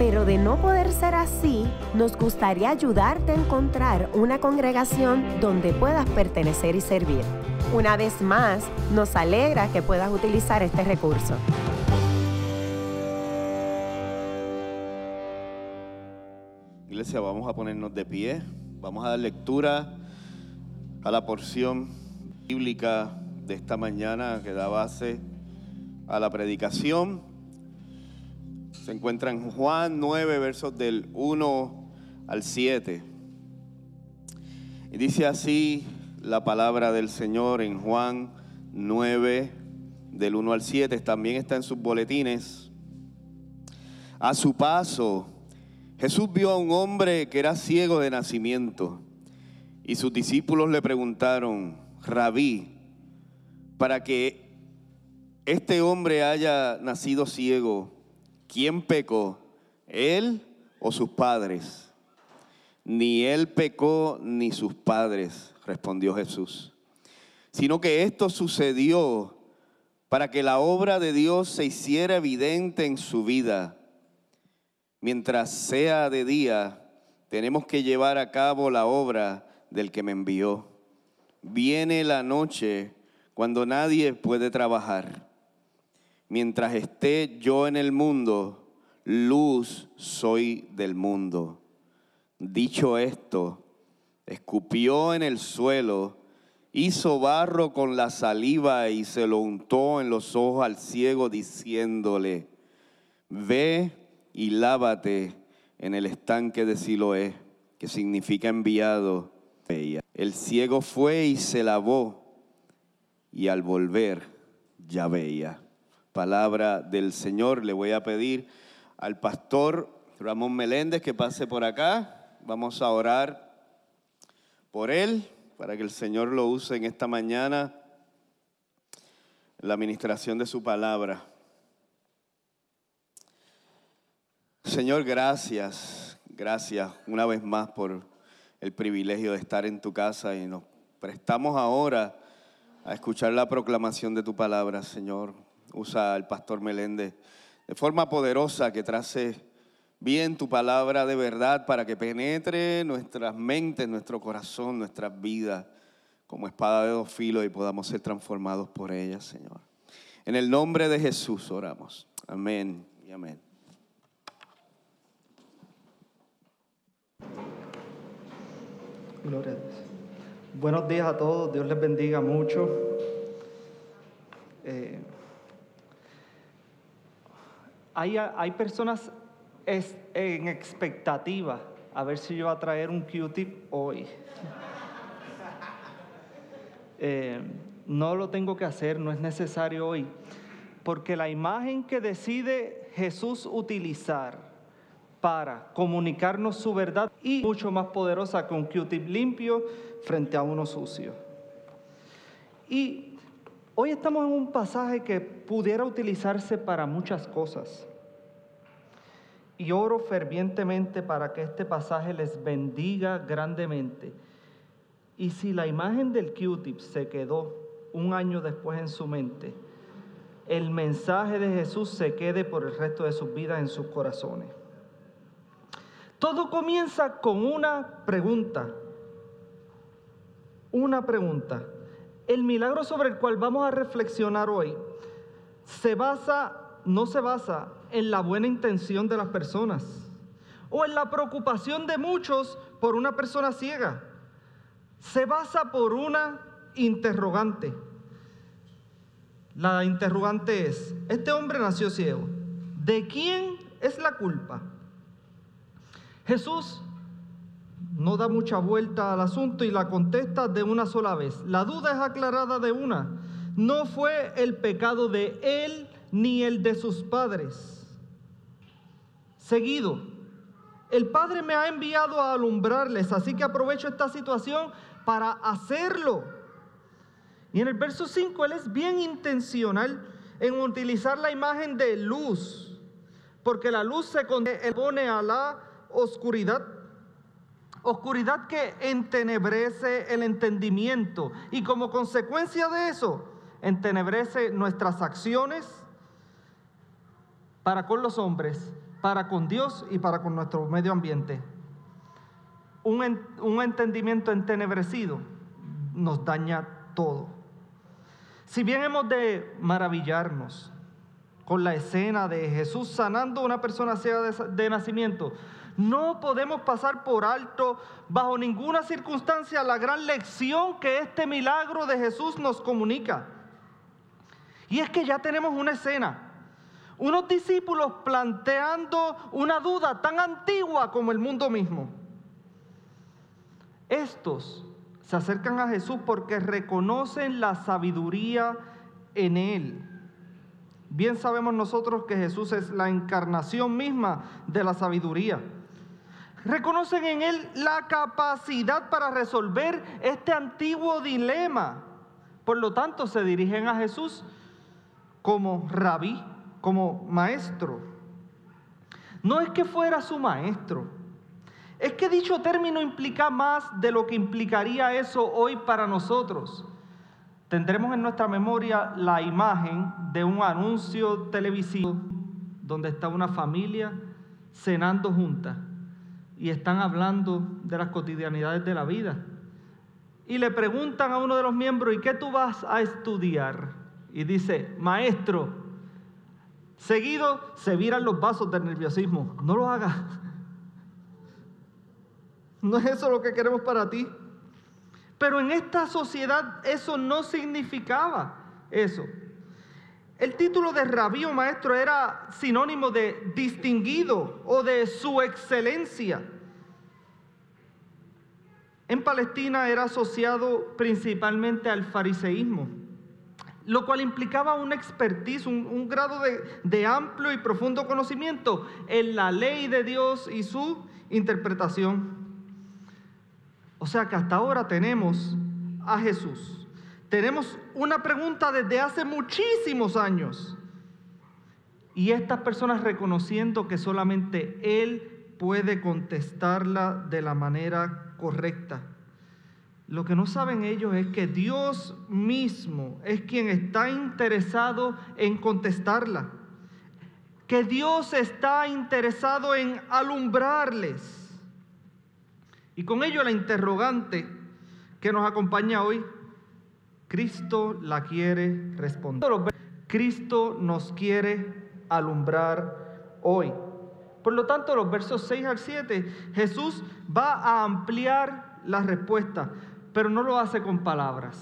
pero de no poder ser así, nos gustaría ayudarte a encontrar una congregación donde puedas pertenecer y servir. Una vez más, nos alegra que puedas utilizar este recurso. Iglesia, vamos a ponernos de pie, vamos a dar lectura a la porción bíblica de esta mañana que da base a la predicación. Se encuentra en Juan 9, versos del 1 al 7. Y dice así la palabra del Señor en Juan 9, del 1 al 7. También está en sus boletines. A su paso, Jesús vio a un hombre que era ciego de nacimiento. Y sus discípulos le preguntaron, rabí, para que este hombre haya nacido ciego, ¿quién pecó? ¿Él o sus padres? Ni él pecó ni sus padres, respondió Jesús, sino que esto sucedió para que la obra de Dios se hiciera evidente en su vida. Mientras sea de día, tenemos que llevar a cabo la obra del que me envió. Viene la noche cuando nadie puede trabajar. Mientras esté yo en el mundo, luz soy del mundo. Dicho esto, escupió en el suelo, hizo barro con la saliva y se lo untó en los ojos al ciego diciéndole, ve y lávate en el estanque de Siloé, que significa enviado el ciego fue y se lavó y al volver ya veía. Palabra del Señor, le voy a pedir al pastor Ramón Meléndez que pase por acá. Vamos a orar por él para que el Señor lo use en esta mañana en la administración de su palabra. Señor, gracias, gracias una vez más por el privilegio de estar en tu casa y nos prestamos ahora a escuchar la proclamación de tu palabra, Señor. Usa al pastor Meléndez de forma poderosa que trace bien tu palabra de verdad para que penetre nuestras mentes, nuestro corazón, nuestras vidas como espada de dos filos y podamos ser transformados por ella, Señor. En el nombre de Jesús oramos. Amén y amén. Gloria a Dios. Buenos días a todos, Dios les bendiga mucho. Eh, hay, hay, personas en expectativa a ver si yo voy a traer un Q-tip hoy. Eh, no lo tengo que hacer, no es necesario hoy, porque la imagen que decide Jesús utilizar para comunicarnos su verdad y mucho más poderosa que un Q-tip limpio frente a uno sucio. Y hoy estamos en un pasaje que pudiera utilizarse para muchas cosas. Y oro fervientemente para que este pasaje les bendiga grandemente. Y si la imagen del Q-tip se quedó un año después en su mente, el mensaje de Jesús se quede por el resto de sus vidas en sus corazones. Todo comienza con una pregunta. Una pregunta. El milagro sobre el cual vamos a reflexionar hoy se basa, no se basa en la buena intención de las personas o en la preocupación de muchos por una persona ciega. Se basa por una interrogante. La interrogante es, este hombre nació ciego. ¿De quién es la culpa? Jesús no da mucha vuelta al asunto y la contesta de una sola vez. La duda es aclarada de una. No fue el pecado de él ni el de sus padres. Seguido, El Padre me ha enviado a alumbrarles, así que aprovecho esta situación para hacerlo. Y en el verso 5 Él es bien intencional en utilizar la imagen de luz, porque la luz se pone a la oscuridad. Oscuridad que entenebrece el entendimiento y como consecuencia de eso, entenebrece nuestras acciones para con los hombres, para con Dios y para con nuestro medio ambiente. Un, entendimiento entenebrecido nos daña todo. Si bien hemos de maravillarnos con la escena de Jesús sanando a una persona ciega de, nacimiento, no podemos pasar por alto bajo ninguna circunstancia la gran lección que este milagro de Jesús nos comunica. Y es que ya tenemos una escena. Unos discípulos planteando una duda tan antigua como el mundo mismo. Estos se acercan a Jesús porque reconocen la sabiduría en Él. Bien sabemos nosotros que Jesús es la encarnación misma de la sabiduría. Reconocen en Él la capacidad para resolver este antiguo dilema. Por lo tanto, se dirigen a Jesús como rabí, como maestro. No es que fuera su maestro, es que dicho término implica más de lo que implicaría eso hoy para nosotros. Tendremos en nuestra memoria la imagen de un anuncio televisivo donde está una familia cenando juntas y están hablando de las cotidianidades de la vida. Y le preguntan a uno de los miembros, ¿y qué tú vas a estudiar? y dice, maestro, seguido se viran los vasos del nerviosismo. No lo hagas. No es eso lo que queremos para ti. Pero en esta sociedad eso no significaba eso. El título de rabí maestro era sinónimo de distinguido o de su excelencia. En Palestina era asociado principalmente al fariseísmo lo cual implicaba una expertise, un, grado de amplio y profundo conocimiento en la ley de Dios y su interpretación. O sea que hasta ahora tenemos a Jesús. Tenemos una pregunta desde hace muchísimos años. Y estas personas reconociendo que solamente Él puede contestarla de la manera correcta. Lo que no saben ellos es que Dios mismo es quien está interesado en contestarla. Que Dios está interesado en alumbrarles. Y con ello la interrogante que nos acompaña hoy, Cristo la quiere responder. Cristo nos quiere alumbrar hoy. Por lo tanto, los versos 6 al 7, Jesús va a ampliar la respuesta pero no lo hace con palabras.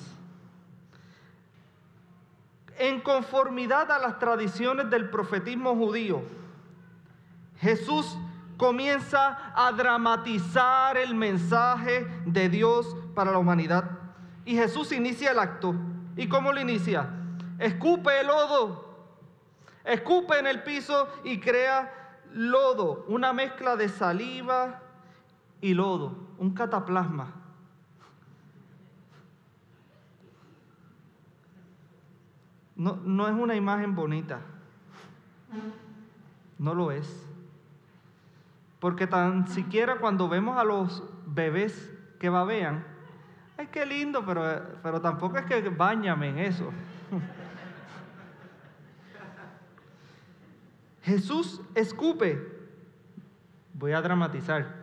En conformidad a las tradiciones del profetismo judío, Jesús comienza a dramatizar el mensaje de Dios para la humanidad. Y Jesús inicia el acto. ¿Y cómo lo inicia? Escupe el lodo, escupe en el piso y crea lodo, una mezcla de saliva y lodo, un cataplasma. no, es una imagen bonita. No lo es. Porque tan siquiera cuando vemos a los bebés que babean, ay, qué lindo, pero, pero tampoco es que bañame en eso. Jesús escupe. Voy a dramatizar.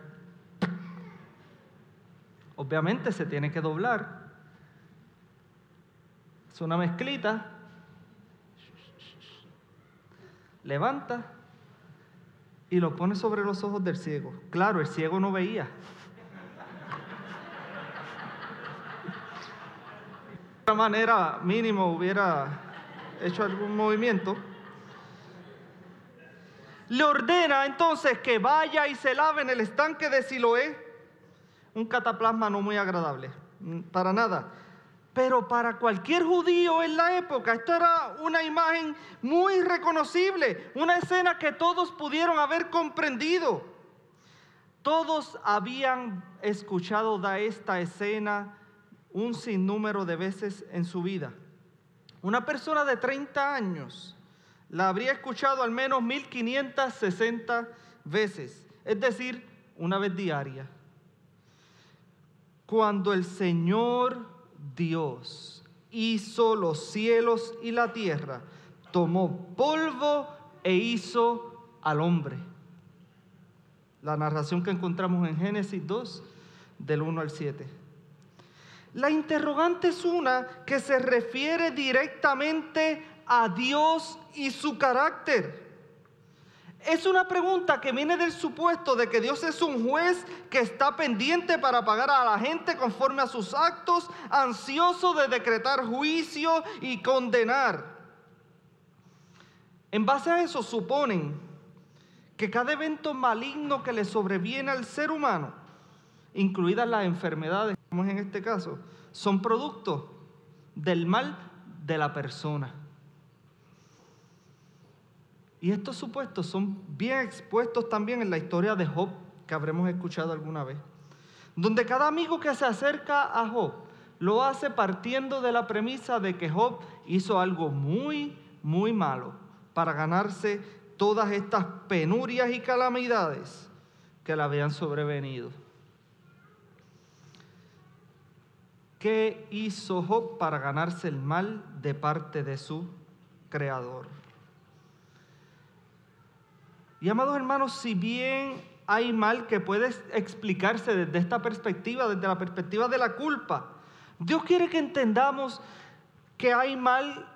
Obviamente se tiene que doblar. Es una mezclita levanta y lo pone sobre los ojos del ciego. Claro, el ciego no veía. Otra manera, mínimo hubiera hecho algún movimiento. Le ordena entonces que vaya y se lave en el estanque de Siloé. Un cataplasma no muy agradable, para nada pero para cualquier judío en la época esto era una imagen muy reconocible, una escena que todos pudieron haber comprendido. Todos habían escuchado de esta escena un sinnúmero de veces en su vida. Una persona de 30 años la habría escuchado al menos 1560 veces, es decir, una vez diaria. Cuando el Señor Dios hizo los cielos y la tierra, tomó polvo e hizo al hombre. La narración que encontramos en Génesis 2, del 1 al 7. La interrogante es una que se refiere directamente a Dios y su carácter. Es una pregunta que viene del supuesto de que Dios es un juez que está pendiente para pagar a la gente conforme a sus actos, ansioso de decretar juicio y condenar. En base a eso suponen que cada evento maligno que le sobreviene al ser humano, incluidas las enfermedades, en este caso, son producto del mal de la persona. Y estos supuestos son bien expuestos también en la historia de Job, que habremos escuchado alguna vez, donde cada amigo que se acerca a Job lo hace partiendo de la premisa de que Job hizo algo muy, muy malo para ganarse todas estas penurias y calamidades que le habían sobrevenido. ¿Qué hizo Job para ganarse el mal de parte de su creador? Y amados hermanos, si bien hay mal que puede explicarse desde esta perspectiva, desde la perspectiva de la culpa, Dios quiere que entendamos que hay mal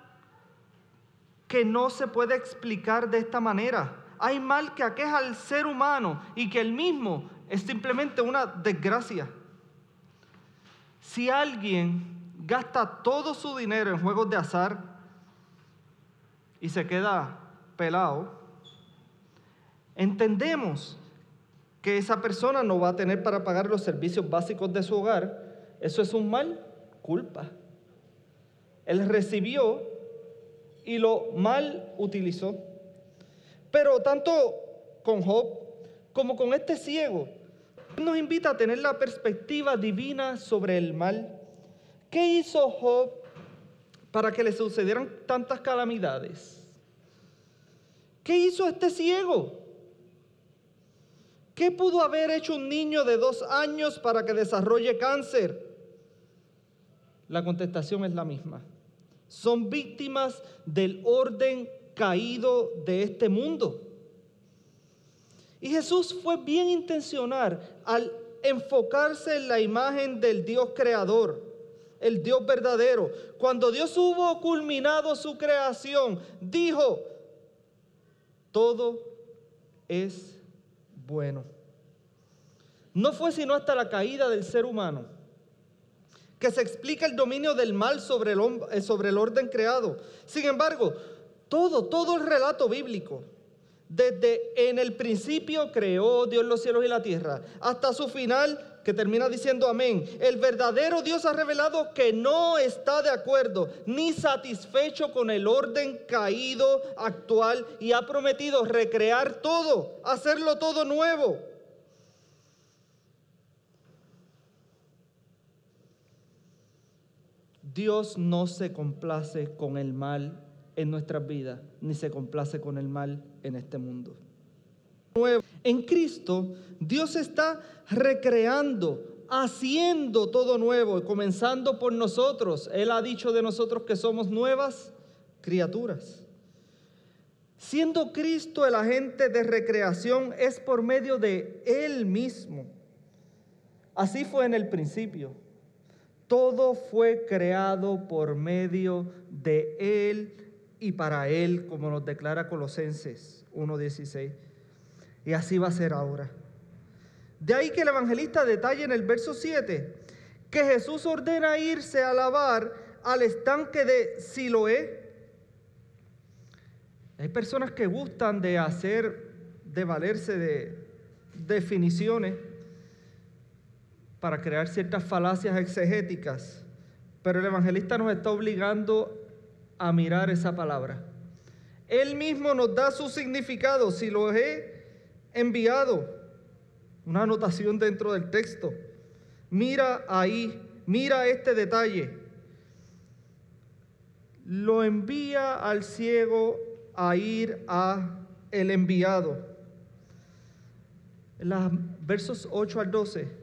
que no se puede explicar de esta manera. Hay mal que aqueja al ser humano y que el mismo es simplemente una desgracia. Si alguien gasta todo su dinero en juegos de azar y se queda pelado, entendemos que esa persona no va a tener para pagar los servicios básicos de su hogar. Eso es un mal culpa. Él recibió y lo mal utilizó. Pero tanto con Job como con este ciego, nos invita a tener la perspectiva divina sobre el mal. ¿Qué hizo Job para que le sucedieran tantas calamidades? ¿Qué hizo este ciego? ¿Qué pudo haber hecho un niño de dos años para que desarrolle cáncer? La contestación es la misma. Son víctimas del orden caído de este mundo. Y Jesús fue bien intencional al enfocarse en la imagen del Dios creador, el Dios verdadero. Cuando Dios hubo culminado su creación, dijo, todo es bueno. No fue sino hasta la caída del ser humano que se explica el dominio del mal sobre el, sobre el orden creado. Sin embargo, todo, todo el relato bíblico, desde en el principio creó Dios los cielos y la tierra, hasta su final que termina diciendo amén. El verdadero Dios ha revelado que no está de acuerdo ni satisfecho con el orden caído actual y ha prometido recrear todo, hacerlo todo nuevo. Dios no se complace con el mal en nuestras vidas, ni se complace con el mal en este mundo. En Cristo, Dios está recreando, haciendo todo nuevo, comenzando por nosotros. Él ha dicho de nosotros que somos nuevas criaturas. Siendo Cristo el agente de recreación, es por medio de Él mismo. Así fue en el principio. Todo fue creado por medio de Él y para Él, como nos declara Colosenses 1.16. Y así va a ser ahora. De ahí que el evangelista detalla en el verso 7 que Jesús ordena irse a lavar al estanque de Siloé. Hay personas que gustan de hacer, de valerse de definiciones para crear ciertas falacias exegéticas, pero el evangelista nos está obligando a mirar esa palabra. Él mismo nos da su significado, si lo he enviado. una anotación dentro del texto. Mira ahí, mira este detalle. Lo envía al ciego a ir a el enviado. En los versos 8 al 12,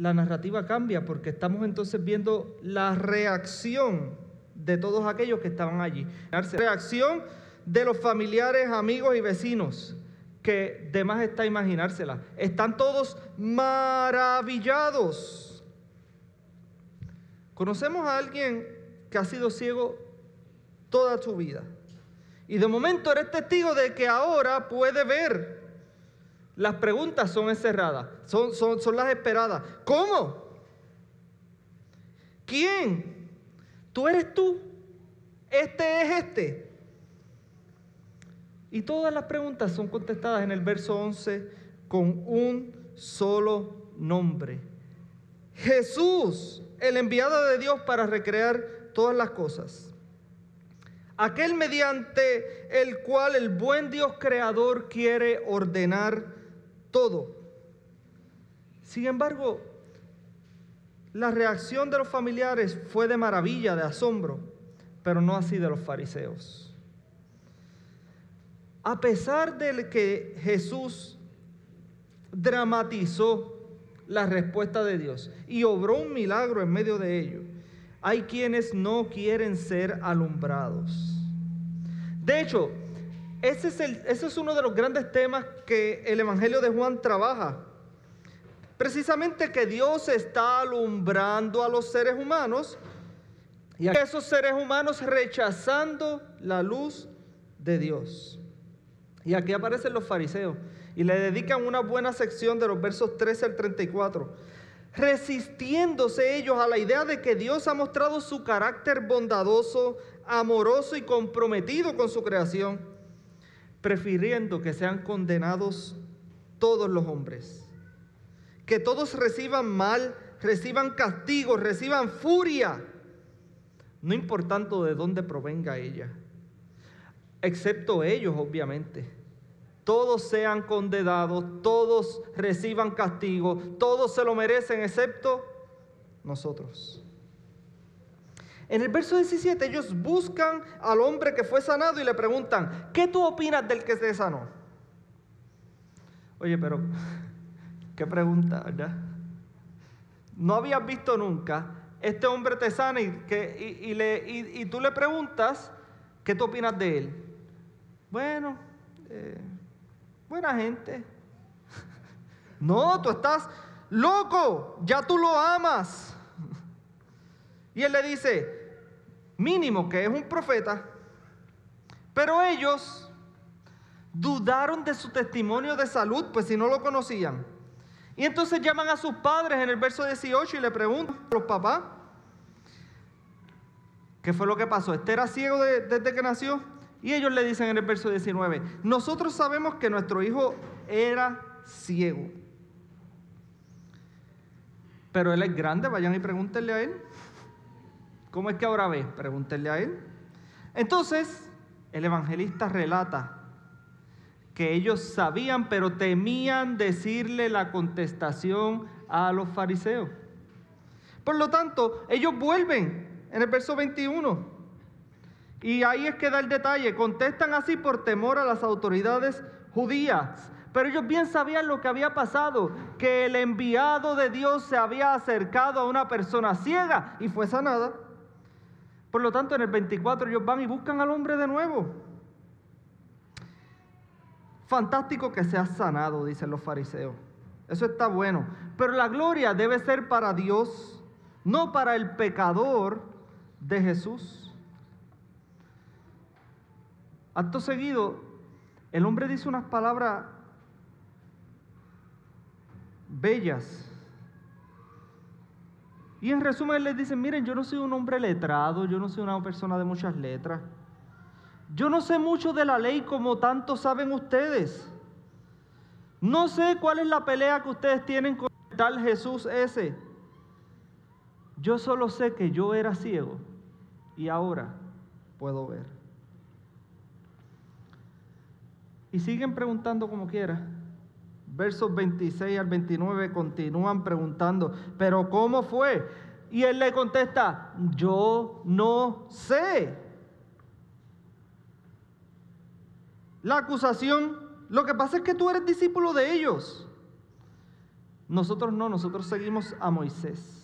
la narrativa cambia porque estamos entonces viendo la reacción de todos aquellos que estaban allí. La reacción de los familiares, amigos y vecinos, que de más está imaginársela. Están todos maravillados. Conocemos a alguien que ha sido ciego toda su vida. Y de momento eres testigo de que ahora puede ver. Las preguntas son encerradas, son, son, son las esperadas. ¿Cómo? ¿Quién? ¿Tú eres tú? ¿Este es este? Y todas las preguntas son contestadas en el verso 11 con un solo nombre. Jesús, el enviado de Dios para recrear todas las cosas. Aquel mediante el cual el buen Dios creador quiere ordenar todo. Sin embargo, la reacción de los familiares fue de maravilla, de asombro, pero no así de los fariseos. A pesar de que Jesús dramatizó la respuesta de Dios y obró un milagro en medio de ello, hay quienes no quieren ser alumbrados. De hecho, ese es, uno de los grandes temas que el Evangelio de Juan trabaja Precisamente que Dios está alumbrando a los seres humanos y a esos seres humanos rechazando la luz de Dios. Y aquí aparecen los fariseos y le dedican una buena sección de los versos 13 al 34, resistiéndose ellos a la idea de que Dios ha mostrado su carácter bondadoso, amoroso y comprometido con su creación, prefiriendo que sean condenados todos los hombres que todos reciban mal, reciban castigo, reciban furia, no importando de dónde provenga ella, excepto ellos obviamente. Todos sean condenados, todos reciban castigo, todos se lo merecen excepto nosotros. En el verso 17 ellos buscan al hombre que fue sanado y le preguntan, ¿qué tú opinas del que se sanó? Oye, pero Qué pregunta, ¿verdad? No habías visto nunca. Este hombre te sana y, que, y, le, y, tú le preguntas, ¿qué tú opinas de él? Bueno, eh, buena gente. No, tú estás loco, ya tú lo amas. Y él le dice, mínimo que es un profeta, pero ellos dudaron de su testimonio de salud, pues si no lo conocían. Y entonces llaman a sus padres en el verso 18 y le preguntan a los papás, ¿qué fue lo que pasó? ¿Este era ciego desde que nació? Y ellos le dicen en el verso 19, nosotros sabemos que nuestro hijo era ciego. Pero él es grande, vayan y pregúntenle a él. ¿Cómo es que ahora ve? Pregúntenle a él. Entonces, el evangelista relata que ellos sabían, pero temían decirle la contestación a los fariseos. Por lo tanto, ellos vuelven en el verso 21. Y ahí es que da el detalle. Contestan así por temor a las autoridades judías. Pero ellos bien sabían lo que había pasado, que el enviado de Dios se había acercado a una persona ciega y fue sanada. Por lo tanto, en el 24 ellos van y buscan al hombre de nuevo. Fantástico que seas sanado, dicen los fariseos. Eso está bueno. Pero la gloria debe ser para Dios, no para el pecador de Jesús. Acto seguido, el hombre dice unas palabras bellas. Y en resumen les dice, miren, yo no soy un hombre letrado, yo no soy una persona de muchas letras. Yo no sé mucho de la ley como tanto saben ustedes. No sé cuál es la pelea que ustedes tienen con tal Jesús ese. Yo solo sé que yo era ciego y ahora puedo ver. Y siguen preguntando como quiera. Versos 26 al 29 continúan preguntando, pero ¿cómo fue? Y él le contesta, yo no sé. La acusación, lo que pasa es que tú eres discípulo de ellos. Nosotros no, nosotros seguimos a Moisés.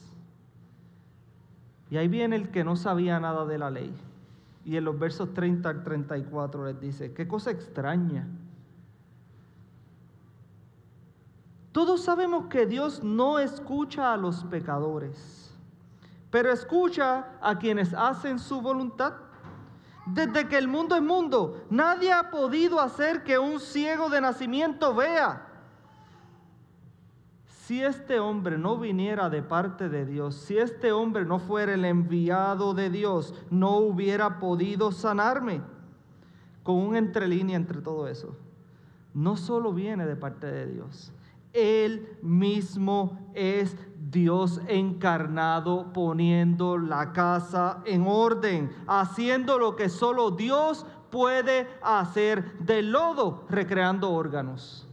Y ahí viene el que no sabía nada de la ley. Y en los versos 30 al 34 les dice, qué cosa extraña. Todos sabemos que Dios no escucha a los pecadores, pero escucha a quienes hacen su voluntad. Desde que el mundo es mundo, nadie ha podido hacer que un ciego de nacimiento vea si este hombre no viniera de parte de Dios, si este hombre no fuera el enviado de Dios, no hubiera podido sanarme. Con un entrelínea entre todo eso. No solo viene de parte de Dios, Él mismo es Dios encarnado, poniendo la casa en orden, haciendo lo que solo Dios puede hacer del lodo, recreando órganos.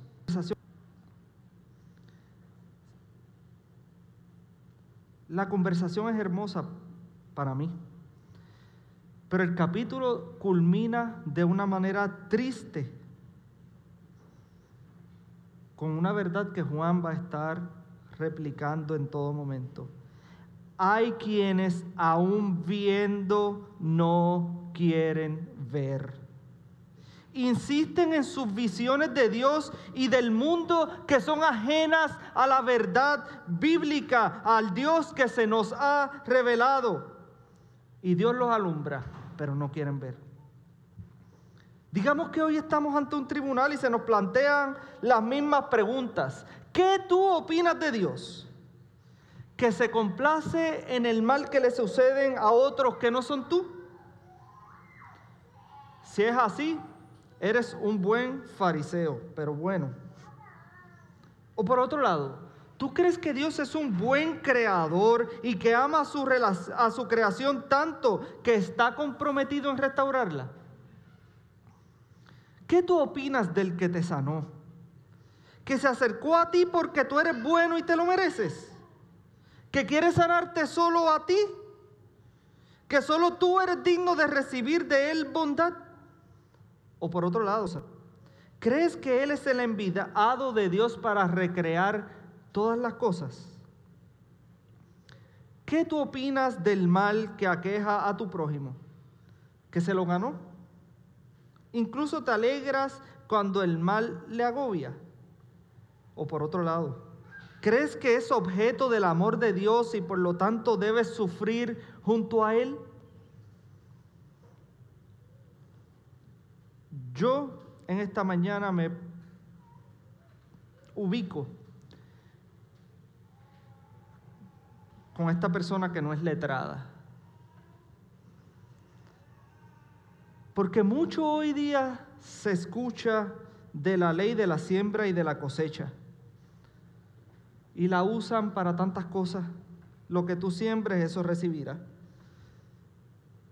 La conversación es hermosa para mí. Pero el capítulo culmina de una manera triste, con una verdad que Juan va a estar replicando en todo momento. Hay quienes aún viendo no quieren ver insisten en sus visiones de Dios y del mundo que son ajenas a la verdad bíblica, al Dios que se nos ha revelado. Y Dios los alumbra, pero no quieren ver. Digamos que hoy estamos ante un tribunal y se nos plantean las mismas preguntas. ¿Qué tú opinas de Dios? ¿Que se complace en el mal que le suceden a otros que no son tú? Si es así, eres un buen fariseo, pero bueno. O por otro lado, ¿tú crees que Dios es un buen creador y que ama a su, a su creación tanto que está comprometido en restaurarla? ¿Qué tú opinas del que te sanó? ¿Que se acercó a ti porque tú eres bueno y te lo mereces? ¿Que quiere sanarte solo a ti? ¿Que solo tú eres digno de recibir de él bondad? O por otro lado, ¿crees que Él es el enviado de Dios para recrear todas las cosas? ¿Qué tú opinas del mal que aqueja a tu prójimo? ¿Que se lo ganó? Incluso te alegras cuando el mal le agobia. O por otro lado, ¿crees que es objeto del amor de Dios y por lo tanto debes sufrir junto a Él? Yo en esta mañana me ubico con esta persona que no es letrada. Porque mucho hoy día se escucha de la ley de la siembra y de la cosecha. Y la usan para tantas cosas. Lo que tú siembres, eso recibirás.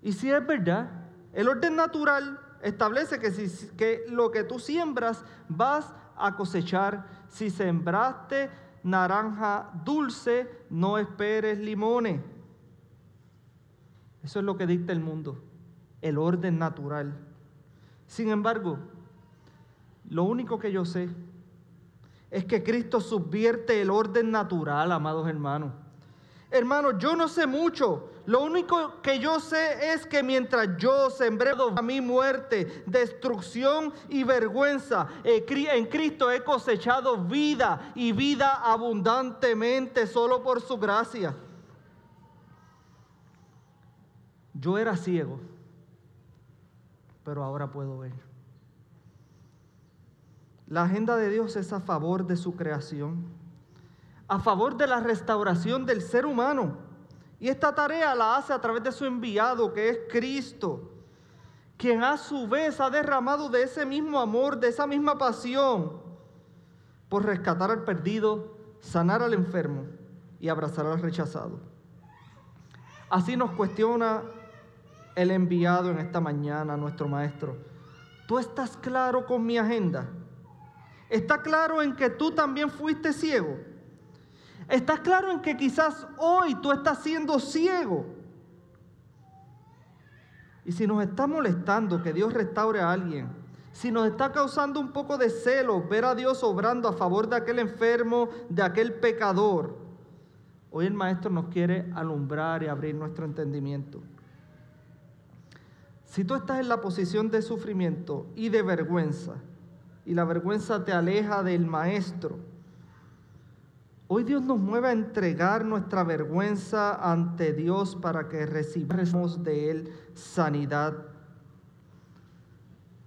Y si es verdad, el orden natural establece que, si, que lo que tú siembras vas a cosechar. Si sembraste naranja dulce, no esperes limones. Eso es lo que dicta el mundo, el orden natural. Sin embargo, lo único que yo sé es que Cristo subvierte el orden natural, amados hermanos. Hermanos, yo no sé mucho, lo único que yo sé es que mientras yo sembré a mi muerte, destrucción y vergüenza, eh, en Cristo he cosechado vida y vida abundantemente solo por su gracia. Yo era ciego, pero ahora puedo ver. La agenda de Dios es a favor de su creación, a favor de la restauración del ser humano y esta tarea la hace a través de su enviado, que es Cristo, quien a su vez ha derramado de ese mismo amor, de esa misma pasión, por rescatar al perdido, sanar al enfermo y abrazar al rechazado. Así nos cuestiona el enviado en esta mañana, nuestro Maestro. ¿Tú estás claro con mi agenda? ¿Está claro en que tú también fuiste ciego? ¿Estás claro en que quizás hoy tú estás siendo ciego? Y si nos está molestando que Dios restaure a alguien, si nos está causando un poco de celo ver a Dios obrando a favor de aquel enfermo, de aquel pecador, hoy el Maestro nos quiere alumbrar y abrir nuestro entendimiento. Si tú estás en la posición de sufrimiento y de vergüenza, y la vergüenza te aleja del Maestro, hoy Dios nos mueve a entregar nuestra vergüenza ante Dios para que recibamos de Él sanidad,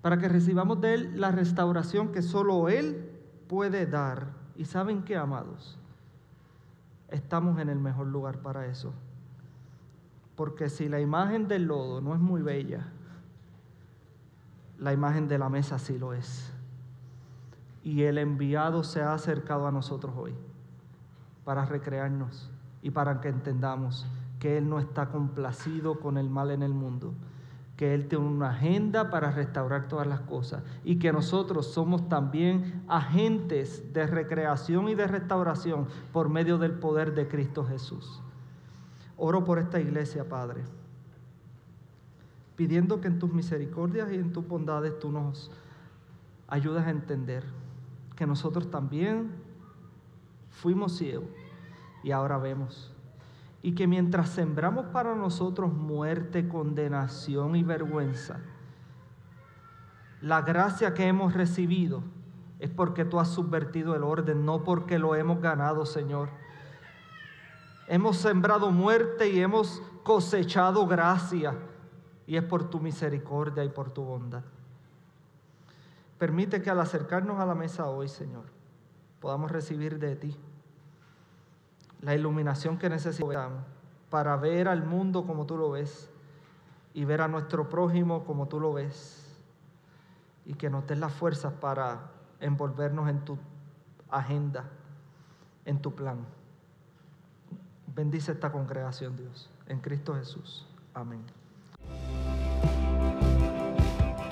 para que recibamos de Él la restauración que solo Él puede dar. ¿Y saben qué, amados? Estamos en el mejor lugar para eso. Porque si la imagen del lodo no es muy bella, la imagen de la mesa sí lo es. Y el enviado se ha acercado a nosotros hoy para recrearnos y para que entendamos que Él no está complacido con el mal en el mundo, que Él tiene una agenda para restaurar todas las cosas y que nosotros somos también agentes de recreación y de restauración por medio del poder de Cristo Jesús. Oro por esta iglesia, Padre, pidiendo que en tus misericordias y en tus bondades tú nos ayudes a entender que nosotros también fuimos ciegos y ahora vemos. Y que mientras sembramos para nosotros muerte, condenación y vergüenza, la gracia que hemos recibido es porque tú has subvertido el orden, no porque lo hemos ganado, Señor. Hemos sembrado muerte y hemos cosechado gracia. Y es por tu misericordia y por tu bondad. Permite que al acercarnos a la mesa hoy, Señor, podamos recibir de ti la iluminación que necesitamos para ver al mundo como tú lo ves y ver a nuestro prójimo como tú lo ves. Y que nos des las fuerzas para envolvernos en tu agenda, en tu plan. Bendice esta congregación, Dios, en Cristo Jesús. Amén.